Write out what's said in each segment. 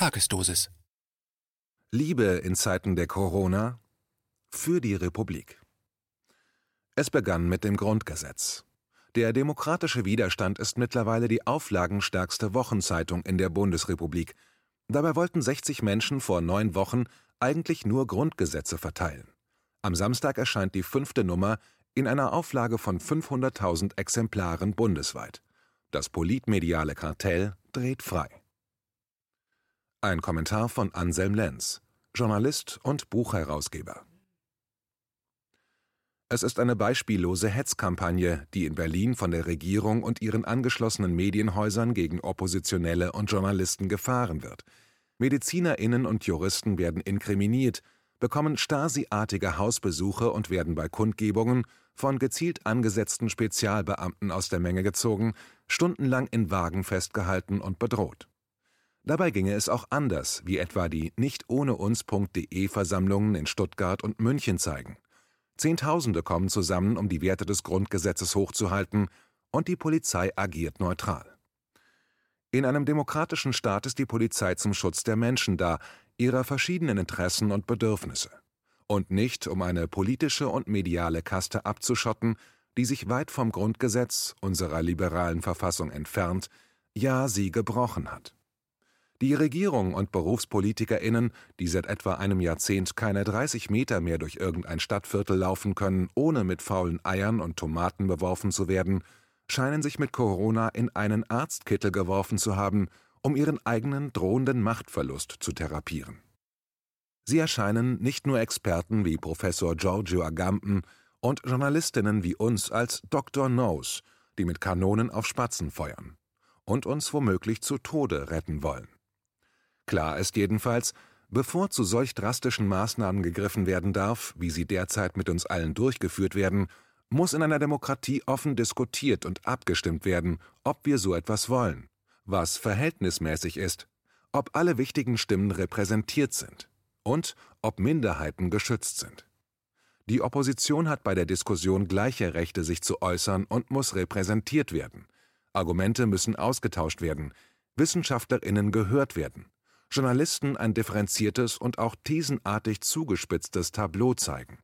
Tagesdosis. Liebe in Zeiten der Corona für die Republik. Es begann mit dem Grundgesetz. Der demokratische Widerstand ist mittlerweile die auflagenstärkste Wochenzeitung in der Bundesrepublik. Dabei wollten 60 Menschen vor neun Wochen eigentlich nur Grundgesetze verteilen. Am Samstag erscheint die fünfte Nummer in einer Auflage von 500.000 Exemplaren bundesweit. Das politmediale Kartell dreht frei. Ein Kommentar von Anselm Lenz, Journalist und Buchherausgeber. Es ist eine beispiellose Hetzkampagne, die in Berlin von der Regierung und ihren angeschlossenen Medienhäusern gegen Oppositionelle und Journalisten gefahren wird. Medizinerinnen und Juristen werden inkriminiert, bekommen Stasi-artige Hausbesuche und werden bei Kundgebungen von gezielt angesetzten Spezialbeamten aus der Menge gezogen, stundenlang in Wagen festgehalten und bedroht. Dabei ginge es auch anders, wie etwa die nicht ohne uns.de Versammlungen in Stuttgart und München zeigen. Zehntausende kommen zusammen, um die Werte des Grundgesetzes hochzuhalten, und die Polizei agiert neutral. In einem demokratischen Staat ist die Polizei zum Schutz der Menschen da, ihrer verschiedenen Interessen und Bedürfnisse. Und nicht, um eine politische und mediale Kaste abzuschotten, die sich weit vom Grundgesetz, unserer liberalen Verfassung entfernt, ja sie gebrochen hat. Die Regierung und BerufspolitikerInnen, die seit etwa einem Jahrzehnt keine 30 Meter mehr durch irgendein Stadtviertel laufen können, ohne mit faulen Eiern und Tomaten beworfen zu werden, scheinen sich mit Corona in einen Arztkittel geworfen zu haben, um ihren eigenen drohenden Machtverlust zu therapieren. Sie erscheinen nicht nur Experten wie Professor Giorgio Agamben und Journalistinnen wie uns als Dr. Nose, die mit Kanonen auf Spatzen feuern und uns womöglich zu Tode retten wollen. Klar ist jedenfalls, bevor zu solch drastischen Maßnahmen gegriffen werden darf, wie sie derzeit mit uns allen durchgeführt werden, muss in einer Demokratie offen diskutiert und abgestimmt werden, ob wir so etwas wollen, was verhältnismäßig ist, ob alle wichtigen Stimmen repräsentiert sind und ob Minderheiten geschützt sind. Die Opposition hat bei der Diskussion gleiche Rechte, sich zu äußern und muss repräsentiert werden. Argumente müssen ausgetauscht werden, Wissenschaftlerinnen gehört werden. Journalisten ein differenziertes und auch thesenartig zugespitztes Tableau zeigen.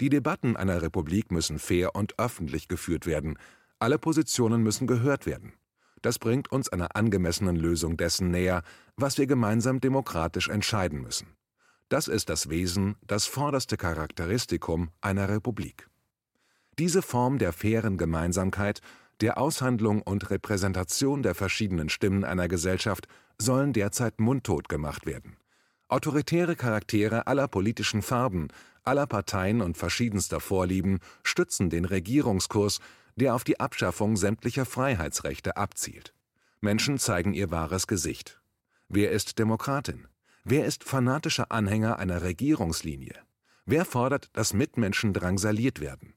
Die Debatten einer Republik müssen fair und öffentlich geführt werden, alle Positionen müssen gehört werden. Das bringt uns einer angemessenen Lösung dessen näher, was wir gemeinsam demokratisch entscheiden müssen. Das ist das Wesen, das vorderste Charakteristikum einer Republik. Diese Form der fairen Gemeinsamkeit der Aushandlung und Repräsentation der verschiedenen Stimmen einer Gesellschaft sollen derzeit mundtot gemacht werden. Autoritäre Charaktere aller politischen Farben, aller Parteien und verschiedenster Vorlieben stützen den Regierungskurs, der auf die Abschaffung sämtlicher Freiheitsrechte abzielt. Menschen zeigen ihr wahres Gesicht. Wer ist Demokratin? Wer ist fanatischer Anhänger einer Regierungslinie? Wer fordert, dass Mitmenschen drangsaliert werden?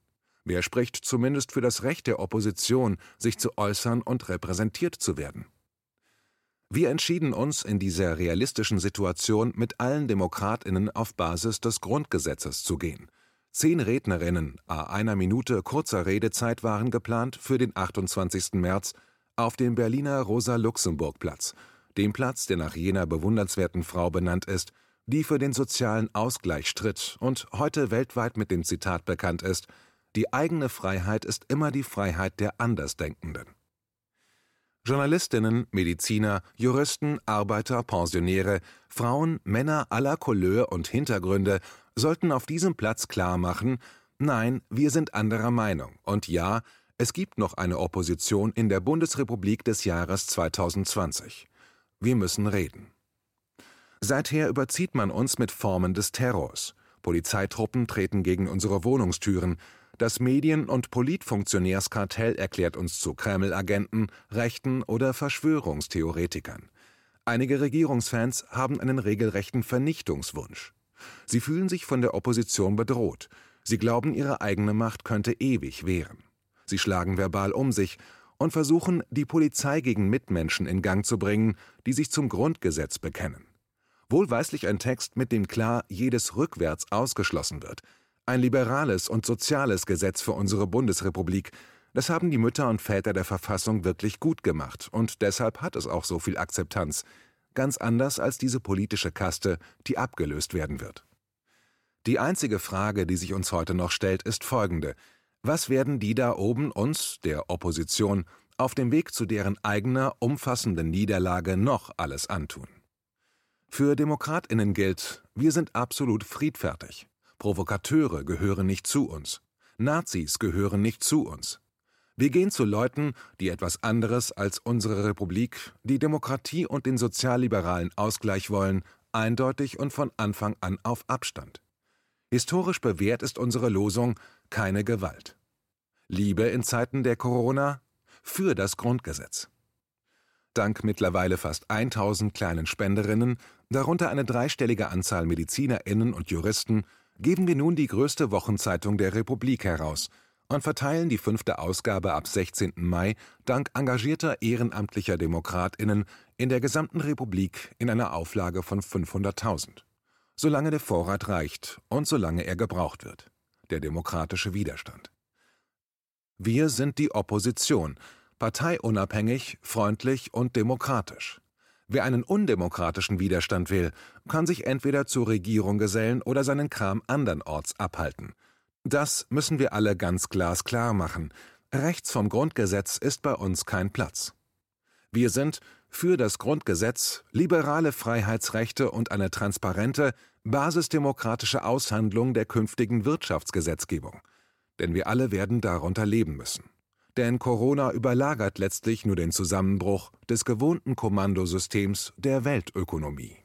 Wer spricht zumindest für das Recht der Opposition, sich zu äußern und repräsentiert zu werden? Wir entschieden uns in dieser realistischen Situation mit allen Demokratinnen auf Basis des Grundgesetzes zu gehen. Zehn Rednerinnen a einer Minute kurzer Redezeit waren geplant für den 28. März auf dem Berliner Rosa-Luxemburg-Platz, dem Platz, der nach jener bewundernswerten Frau benannt ist, die für den sozialen Ausgleich stritt und heute weltweit mit dem Zitat bekannt ist, die eigene Freiheit ist immer die Freiheit der Andersdenkenden. Journalistinnen, Mediziner, Juristen, Arbeiter, Pensionäre, Frauen, Männer aller Couleur und Hintergründe sollten auf diesem Platz klarmachen, nein, wir sind anderer Meinung und ja, es gibt noch eine Opposition in der Bundesrepublik des Jahres 2020. Wir müssen reden. Seither überzieht man uns mit Formen des Terrors. Polizeitruppen treten gegen unsere Wohnungstüren, das Medien- und Politfunktionärskartell erklärt uns zu Kreml-Agenten, Rechten oder Verschwörungstheoretikern. Einige Regierungsfans haben einen regelrechten Vernichtungswunsch. Sie fühlen sich von der Opposition bedroht. Sie glauben, ihre eigene Macht könnte ewig währen. Sie schlagen verbal um sich und versuchen, die Polizei gegen Mitmenschen in Gang zu bringen, die sich zum Grundgesetz bekennen. Wohlweislich ein Text, mit dem klar jedes rückwärts ausgeschlossen wird, ein liberales und soziales Gesetz für unsere Bundesrepublik. Das haben die Mütter und Väter der Verfassung wirklich gut gemacht und deshalb hat es auch so viel Akzeptanz. ganz anders als diese politische Kaste, die abgelöst werden wird. Die einzige Frage, die sich uns heute noch stellt, ist folgende. Was werden die da oben uns, der Opposition, auf dem Weg zu deren eigener umfassenden Niederlage noch alles antun? Für Demokratinnen gilt, wir sind absolut friedfertig. Provokateure gehören nicht zu uns. Nazis gehören nicht zu uns. Wir gehen zu Leuten, die etwas anderes als unsere Republik, die Demokratie und den sozialliberalen Ausgleich wollen, eindeutig und von Anfang an auf Abstand. Historisch bewährt ist unsere Losung keine Gewalt. Liebe in Zeiten der Corona für das Grundgesetz. Dank mittlerweile fast 1000 kleinen Spenderinnen, darunter eine dreistellige Anzahl Medizinerinnen und Juristen, geben wir nun die größte Wochenzeitung der Republik heraus und verteilen die fünfte Ausgabe ab 16. Mai dank engagierter ehrenamtlicher Demokratinnen in der gesamten Republik in einer Auflage von 500.000. Solange der Vorrat reicht und solange er gebraucht wird. Der demokratische Widerstand. Wir sind die Opposition, parteiunabhängig, freundlich und demokratisch. Wer einen undemokratischen Widerstand will, kann sich entweder zur Regierung gesellen oder seinen Kram andernorts abhalten – das müssen wir alle ganz glasklar machen. Rechts vom Grundgesetz ist bei uns kein Platz. Wir sind für das Grundgesetz, liberale Freiheitsrechte und eine transparente, basisdemokratische Aushandlung der künftigen Wirtschaftsgesetzgebung. Denn wir alle werden darunter leben müssen. Denn Corona überlagert letztlich nur den Zusammenbruch des gewohnten Kommandosystems der Weltökonomie.